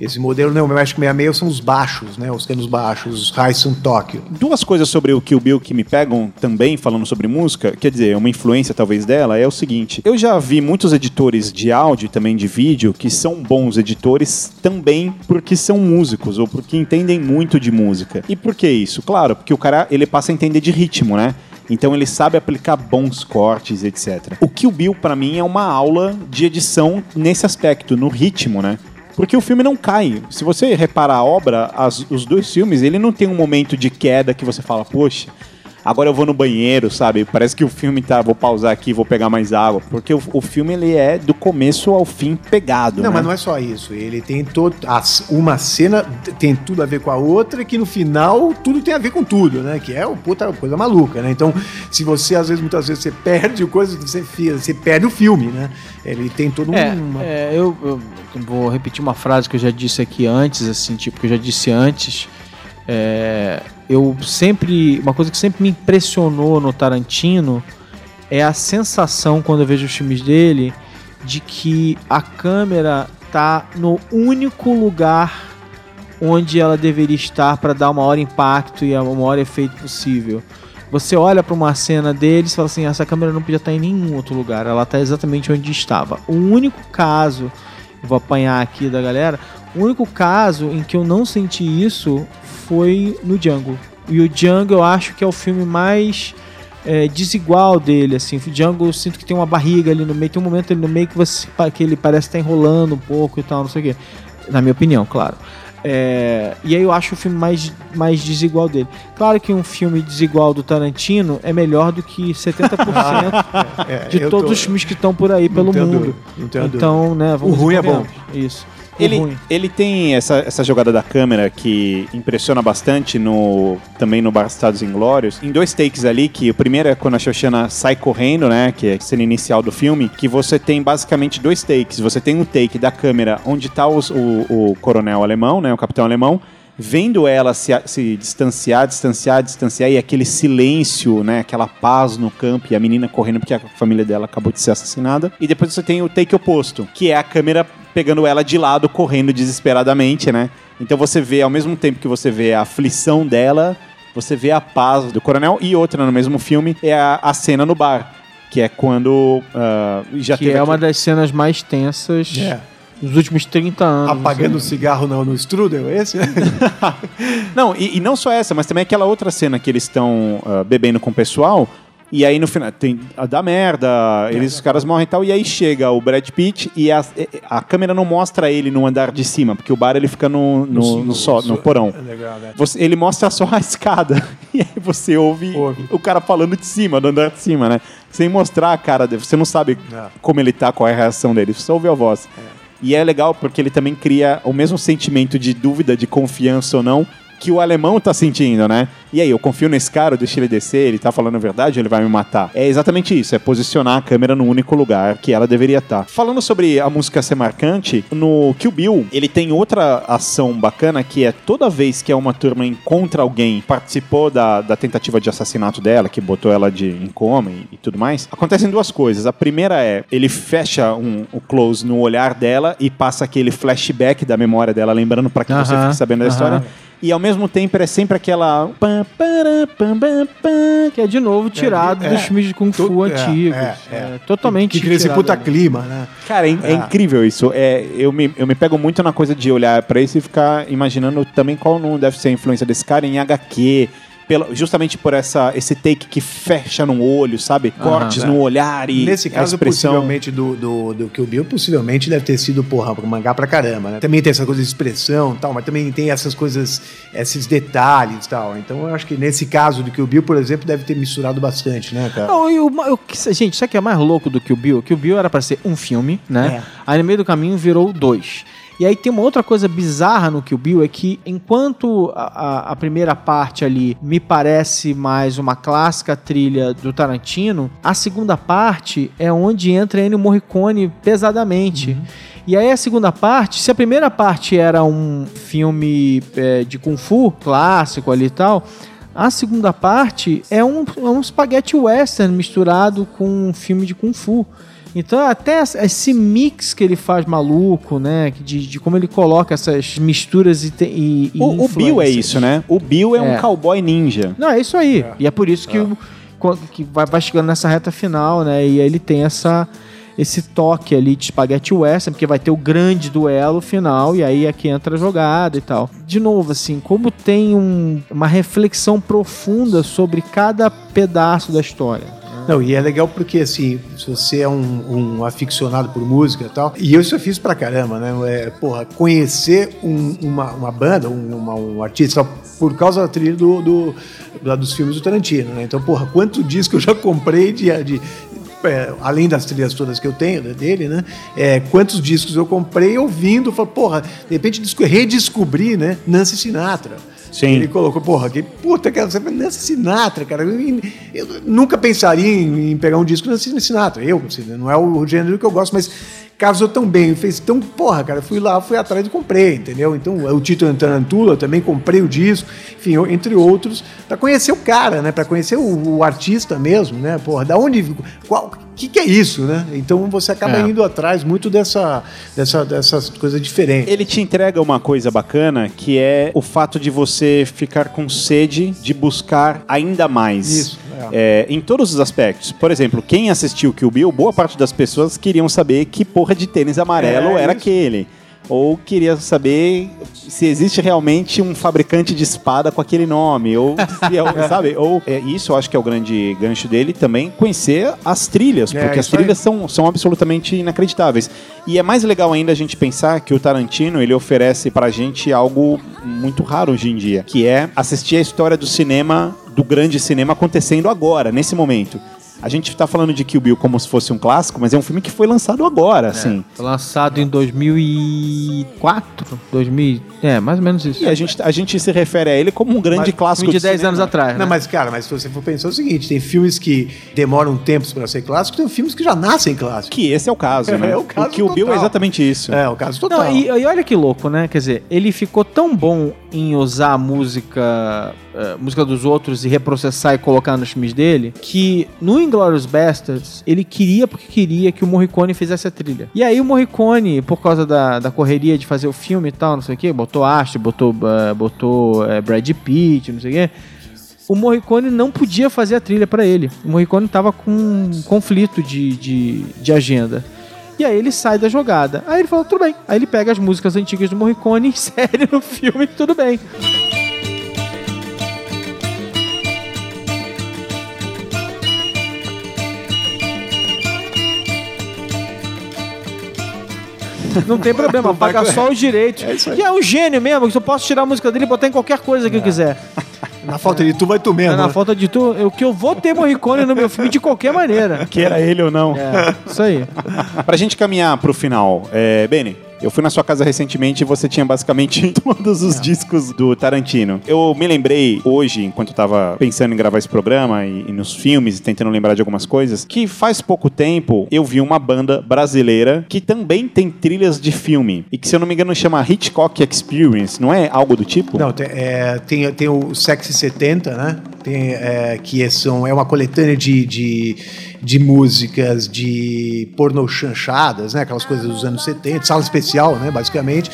Esse modelo no México 66 são os baixos, né? Os canos baixos, os Raison Tóquio. Duas coisas sobre o Kill Bill que me pegam também, falando sobre música, quer dizer, uma influência talvez dela, é o seguinte: eu já vi muitos editores de áudio e também de vídeo que são bons editores também porque são músicos ou porque entendem muito de música. E por que isso? Claro, porque o cara ele passa a entender de ritmo, né? Então ele sabe aplicar bons cortes, etc. O Kill Bill pra mim é uma aula de edição nesse aspecto, no ritmo, né? Porque o filme não cai. Se você reparar a obra, as- os dois filmes, ele não tem um momento de queda que você fala, poxa, agora eu vou no banheiro, sabe? Parece que o filme tá, vou pausar aqui, vou pegar mais água. Porque o, o filme, ele é do começo ao fim pegado, Não, né? mas não é só isso. Ele tem todo. as- Uma cena tem tudo a ver com a outra, que no final tudo tem a ver com tudo, né? Que é o puta coisa maluca, né? Então, se você, às vezes, muitas vezes, você perde coisas, você, você perde o filme, né? Ele tem todo É, um. uma- é, eu, eu vou repetir uma frase que eu já disse aqui antes, assim, tipo, que eu já disse antes. É, eu sempre. Uma coisa que sempre me impressionou no Tarantino é a sensação, quando eu vejo os filmes dele, de que a câmera tá no único lugar onde ela deveria estar para dar o maior impacto e o maior efeito possível. Você olha para uma cena deles e fala assim: essa câmera não podia estar em nenhum outro lugar, ela está exatamente onde estava. O único caso, vou apanhar aqui da galera, o único caso em que eu não senti isso foi no Django. E o Django eu acho que é o filme mais é, desigual dele, assim. O Django eu sinto que tem uma barriga ali no meio, tem um momento ali no meio que, você, que ele parece estar enrolando um pouco e tal, não sei o quê. Na minha opinião, claro. É, e aí eu acho o filme mais, mais desigual dele. Claro que um filme desigual do Tarantino é melhor do que 70% é, de eu todos tô- os filmes que estão por aí pelo tenho mundo. tenho então, né, vamos O ruim é bom. Isso. Ele, ruim. ele tem essa, essa jogada da câmera que impressiona bastante no também no Bastardos Inglórios. Em dois takes ali, que o primeiro é quando a Xoxana sai correndo, né? Que é a cena inicial do filme, que você tem basicamente dois takes. Você tem um take da câmera onde tá os- o, o coronel alemão, né? O capitão alemão. Vendo ela se, se distanciar, distanciar, distanciar, e aquele silêncio, né? Aquela paz no campo, e a menina correndo porque a família dela acabou de ser assassinada. E depois você tem o take oposto, que é a câmera pegando ela de lado, correndo desesperadamente, né? Então você vê, ao mesmo tempo que você vê a aflição dela, você vê a paz do coronel. E outra no mesmo filme é a, a cena no bar, que é quando ah, já que teve é uma aqui- das cenas mais tensas É. dos últimos 30 anos. Apagando o cigarro no, no strudel, esse? Não, e, e não só essa, mas também aquela outra cena que eles estão ah, bebendo com o pessoal. E aí no final tem a da merda, eles os caras morrem e tal. E aí chega o Brad Pitt e a, a câmera não mostra ele no andar de cima, porque o bar ele fica no, no, no, só, no porão. Legal, né? Você- ele mostra só a escada. E aí você ouve, Ouve. o cara falando de cima, do andar de cima, né? Sem mostrar a cara dele. Você não sabe É. como ele tá, qual é a reação dele. Você só ouve a voz. E é legal porque ele também cria o mesmo sentimento de dúvida, de confiança ou não, que o alemão tá sentindo, né? E aí, eu confio nesse cara, eu deixo ele descer, ele tá falando a verdade, ele vai me matar. É exatamente isso, é posicionar a câmera no único lugar que ela deveria estar. Falando sobre a música ser marcante, no Kill Bill, ele tem outra ação bacana que é toda vez que uma turma encontra alguém participou da, da tentativa de assassinato dela, que botou ela de, em coma e, e tudo mais, acontecem duas coisas. A primeira é, ele fecha um, o close no olhar dela e passa aquele flashback da memória dela, lembrando pra que você Aham, fique sabendo da aham. história. E ao mesmo tempo é sempre aquela. pam, para, pam, pam, pam. Que é de novo tirado É, dos filmes de Kung Fu to- é, antigos. é, É, é. totalmente Que cria esse puta clima, né? Cara, é, é É. incrível isso. É, eu, me, eu me pego muito na coisa de olhar pra isso e ficar imaginando também qual não deve ser a influência desse cara em HQ. Pelo, justamente por essa, esse take que fecha no olho, sabe? Cortes no olhar e Nesse a caso, expressão. possivelmente, do, do, do Kill Bill, possivelmente deve ter sido, porra, mangá pra caramba, né? Também tem essa coisa de expressão e tal, mas também tem essas coisas, esses detalhes e tal. Então, eu acho que nesse caso do Kill Bill, por exemplo, deve ter misturado bastante, né, cara? Não, e o que- gente, sabe o que é mais louco do que o Bill? Que o Bill era pra ser um filme, né? Aí no meio do caminho virou dois. E aí tem uma outra coisa bizarra no Kill Bill, é que enquanto a, a- a primeira parte ali me parece mais uma clássica trilha do Tarantino, a segunda parte é onde entra Ennio Morricone pesadamente. E aí a segunda parte, se a primeira parte era um filme é, de Kung Fu clássico ali e tal, a segunda parte é um, é um spaghetti western misturado com um filme de Kung Fu. Então, até esse mix que ele faz maluco, né? De, de como ele coloca essas misturas e. e, e O, o Bill é isso, né? O Bill é, um É. cowboy ninja. Não, é isso aí. E é por isso que, o- quando- que vai, vai chegando nessa reta final, né? E aí ele tem essa, esse toque ali de Spaghetti Western, porque vai ter o grande duelo final, e aí é que entra a jogada e tal. De novo, assim, como tem um- uma reflexão profunda sobre cada pedaço da história. Não, e é legal porque, assim, se você é um, um aficionado por música e tal, e eu isso fiz pra caramba, né? É, porra, conhecer um- uma, uma banda, um, uma- um artista, por causa da trilha do, do- dos filmes do Tarantino, né? Então, porra, quanto disco eu já comprei de. de é, além das trilhas todas que eu tenho né, dele, né? É, quantos discos eu comprei ouvindo, falei, porra, de repente desco- redescobri, né? Nancy Sinatra. Sim. Ele colocou, porra, que puta, cara, você Nancy Sinatra, cara. Eu, eu nunca pensaria em, em pegar um disco Nancy Sinatra. Eu, não é o gênero que eu gosto, mas casou tão bem, fez tão, porra, cara, eu fui lá, fui atrás e comprei, entendeu? Então, o Tito Tarantula, eu também comprei o disco, enfim, eu- entre outros, pra conhecer o cara, né? Pra conhecer o, o artista mesmo, né? Porra, da onde, qual, o que, que é isso, né? Então você acaba É. indo atrás muito dessa, dessa, dessas coisas diferentes. Ele te entrega uma coisa bacana que é o fato de você ficar com sede de buscar ainda mais. Isso, É, em todos os aspectos. Por exemplo, quem assistiu Kill Bill, boa parte das pessoas queriam saber que porra de tênis amarelo É, era isso. aquele. Ou queria saber se existe realmente um fabricante de espada com aquele nome. Ou, se é- sabe? Ou é, isso eu acho que é o grande gancho dele também, conhecer as trilhas, É, porque as aí. trilhas são, são absolutamente inacreditáveis. E é mais legal ainda a gente pensar que o Tarantino ele oferece pra gente algo muito raro hoje em dia, que é assistir a história do cinema, do grande cinema acontecendo agora, nesse momento. A gente tá falando de Kill Bill como se fosse um clássico, mas é um filme que foi lançado agora, assim. Foi lançado em 2004, 2000, é, mais ou menos isso. E a gente, a gente se refere a ele como um grande Mas- clássico de do 10 cinema. anos atrás, Não, né? mas, cara, mas se você for pensar o seguinte, tem filmes que demoram tempos para ser clássicos, tem filmes que já nascem clássicos. Que esse é o caso, né? É o caso Kill Bill é total. exatamente isso. É, o caso total. Não, e, e olha que louco, né? Quer dizer, ele ficou tão bom em usar música, eh, música dos outros e reprocessar e colocar nos filmes dele, que no Inglourious Basterds, ele queria porque queria que o Morricone fizesse a trilha. E aí o Morricone, por causa da, da correria de fazer o filme e tal, não sei o quê, botou Astro, botou, eh, botou eh, Brad Pitt, não sei o quê, o Morricone não podia fazer a trilha pra ele. O Morricone tava com um conflito de, de, de agenda. E aí ele sai da jogada. Aí ele falou, tudo bem. Aí ele pega as músicas antigas do Morricone insere no filme, tudo bem. Não tem problema, paga só os direitos. e é um gênio mesmo, que eu posso tirar a música dele e botar em qualquer coisa que eu quiser. Na falta de tu, vai tu mesmo. Na né? falta de tu, eu, que eu vou ter Morricone no meu filme de qualquer maneira. Queira ele ou não. É, isso aí. Pra gente caminhar pro final, é, Beni, eu fui na sua casa recentemente e você tinha basicamente todos os discos do Tarantino. Eu me lembrei hoje, enquanto eu tava pensando em gravar esse programa e, e nos filmes, tentando lembrar de algumas coisas, que faz pouco tempo eu vi uma banda brasileira que também tem trilhas de filme. E que, se eu não me engano, chama Hitchcock Experience, não é algo do tipo? Não, tem, é, tem, tem o Sexy 70, né? Tem, é, que é, são, é uma coletânea de, de, de músicas de porno chanchadas, né? Aquelas coisas dos anos 70, sala especial, né? Basicamente.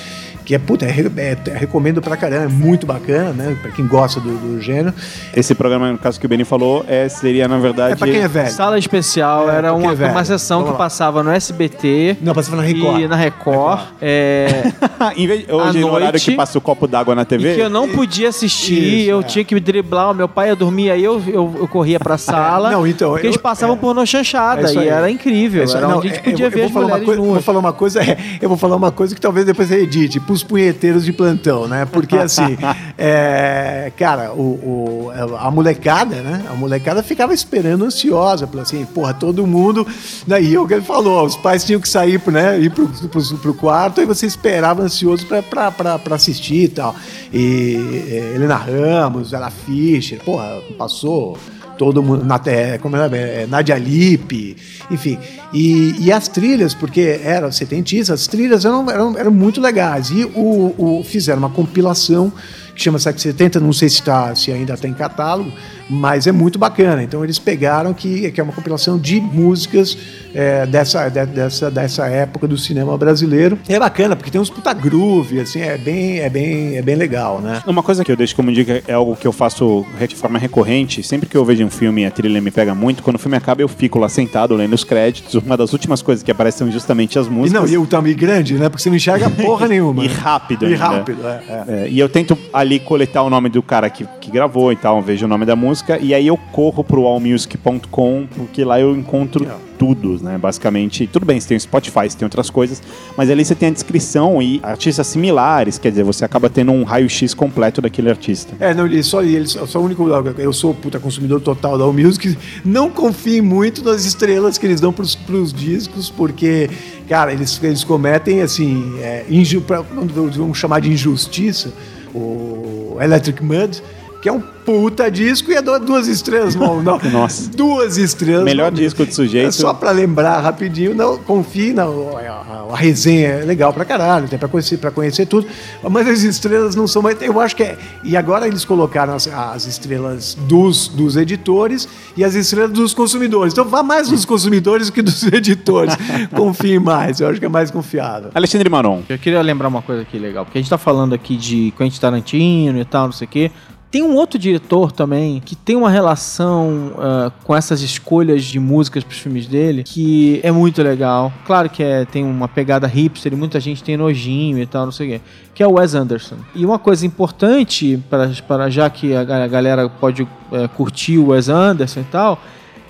Que é, puta, é, é- é- recomendo pra caramba, é muito bacana, né? Pra quem gosta do, do gênero. Esse programa, no caso que o Beni falou, é, seria, na verdade... É pra quem é velho. Sala especial É, era uma, é uma sessão Vamos que lá. passava no SBT. Não, passava na Record. E na Record. é, em vez, hoje, no horário que passa o copo d'água na e TV... que eu não podia assistir, Isso, eu é. tinha que driblar, o meu pai ia dormir, aí eu, eu, eu corria pra sala. Não, então, porque eles eu- passavam é. pornô chanchada É e aí. era incrível. É era Não, onde a gente podia eu, ver eu as vou falar uma mulheres coisa, nuas. Vou falar uma coisa, é, eu vou falar uma coisa que talvez depois você edite, pros punheteiros de plantão, né? Porque assim, é, cara, o, o- a molecada, né? A molecada ficava esperando ansiosa, assim, porra, todo mundo. Daí é o que ele falou, os pais tinham que sair, né? Ir pro, pro, pro quarto e você esperava ansioso pra assistir e tal. E é, Helena Ramos, Ella Fischer, porra, passou todo mundo, na, é, como é, é, Nadia Lippe, enfim. E, e as trilhas, porque eram setentistas, as trilhas eram, eram, eram muito legais. E o, o- fizeram uma compilação que chama 770, não sei se, tá, se ainda está em catálogo, mas é muito bacana. Então eles pegaram que, que é uma compilação de músicas é, dessa, de- dessa, dessa época do cinema brasileiro. E é bacana, porque tem uns puta groove, assim, é bem, é bem, é bem legal, né? Uma coisa que eu deixo como dica é algo que eu faço de forma recorrente. Sempre que eu vejo um filme e a trilha me pega muito, quando o filme acaba eu fico lá sentado lendo os créditos. Uma das últimas coisas que aparecem são justamente as E músicas. não, e o tamanho grande, né? Porque você não enxerga porra nenhuma. E rápido E ainda. rápido, é, é. É, e eu tento ali coletar o nome do cara que, que gravou e tal, vejo o nome da música, e aí eu corro pro allmusic.com, porque lá eu encontro tudo, né? Basicamente, tudo bem, você tem o Spotify, você tem outras coisas, mas ali você tem a descrição e artistas similares, quer dizer, você acaba tendo um raio-x completo daquele artista. É, não, ele só, ele só, só o único. Eu sou puta consumidor total da All Music. Não confio muito nas estrelas que eles dão pros, pros discos, porque, cara, eles, eles cometem, assim, é, inju, pra, vamos chamar de injustiça, o Electric Mud, que é um puta disco e é du- duas estrelas, não, não. Nossa. Duas estrelas. Melhor disco do sujeito. É só pra lembrar rapidinho, não, confie, não, a, a- a resenha é legal pra caralho, tem pra conhecer, pra conhecer tudo, mas as estrelas não são mais, eu acho que é, e agora eles colocaram as, as estrelas dos, dos editores e as estrelas dos consumidores, então vá mais dos consumidores do que dos editores, confie mais, eu acho que é mais confiável. Alexandre Maron. Eu queria lembrar uma coisa aqui legal, porque a gente tá falando aqui de Quentin Tarantino e tal, não sei o quê. Tem um outro diretor também que tem uma relação ah, com essas escolhas de músicas pros filmes dele que é muito legal. Claro que é, tem uma pegada hipster e muita gente tem nojinho e tal, não sei o quê. Que é o Wes Anderson. E uma coisa importante, para, para já que a a galera pode eh, curtir o Wes Anderson e tal,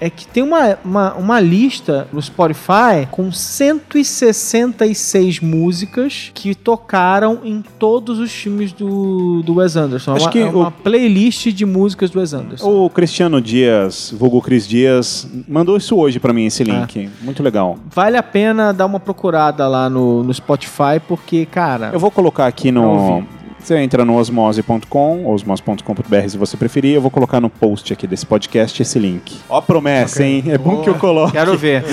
é que tem uma, uma, uma lista no Spotify com 166 músicas que tocaram em todos os filmes do, do Wes Anderson. Acho é uma, que é uma o- playlist de músicas do Wes Anderson. O Cristiano Dias, vulgo Cris Dias, mandou isso hoje pra mim, esse link. Muito legal. Vale a pena dar uma procurada lá no, no Spotify, porque, cara. Eu vou colocar aqui no. Você entra no osmose.com, osmose.com.br se você preferir. Eu vou colocar no post aqui desse podcast esse link. Ó, a promessa, hein? É bom que eu coloque. Quero ver.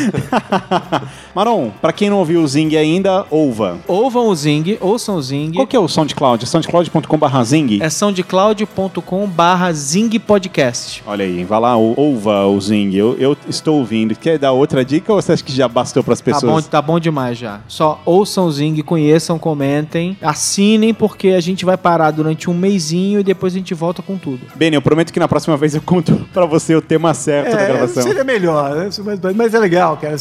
Maron, pra quem não ouviu o Zing ainda, ouva. Ouvam o Zing, ouçam o Zing. Qual que é o SoundCloud? soundcloud.com.br Zing? É soundcloud.com barra Zing Podcast. Olha aí, vai lá, ou- ouva o Zing. Eu, eu estou ouvindo. Quer dar outra dica ou você acha que já bastou pras Tá bom, pessoas? tá bom demais já. Só ouçam o Zing, conheçam, comentem, assinem, porque a gente vai parar durante um mêsinho e depois a gente volta com tudo. Beni, eu prometo que na próxima vez eu conto pra você o tema certo da É, gravação. seria melhor, né? Mas, mas é legal, cara.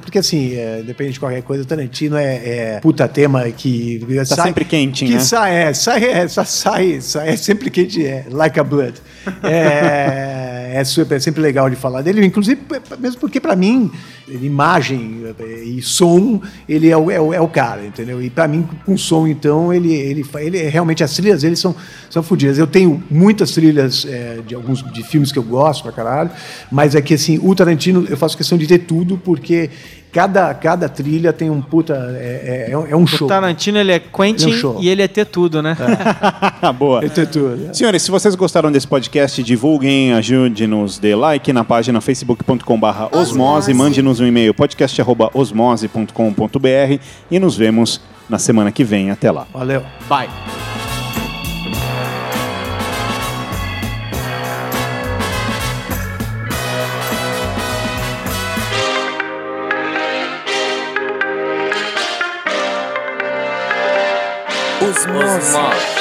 Porque assim, é, depende de qualquer coisa, Tarantino é, é puta tema que. Tá sempre quente, que né? Sai, é, sai, é, sai, sai, sai, é sempre quente, é, like a blood. É, é, é sempre legal de falar dele, inclusive, mesmo porque pra mim, imagem e som, ele é o, é o, é o cara, entendeu? E pra mim, com som, então, ele, ele, ele realmente as trilhas dele são, são fodidas. Eu tenho muitas trilhas é, de alguns de filmes que eu gosto pra caralho, mas é que assim, o Tarantino eu faço questão de ter tudo, porque cada, cada trilha tem um puta. É, é, é um show. O Tarantino, ele é Quentin É um show. e ele é ter tudo, né? Boa. É ter tudo. Senhores, se vocês gostaram desse podcast, divulguem, ajude-nos, dê like na página facebook.com.br osmose, mande-nos um e-mail podcast.osmose.com.br e nos vemos na semana que vem. Até lá. Valeu. Bye. Osmose.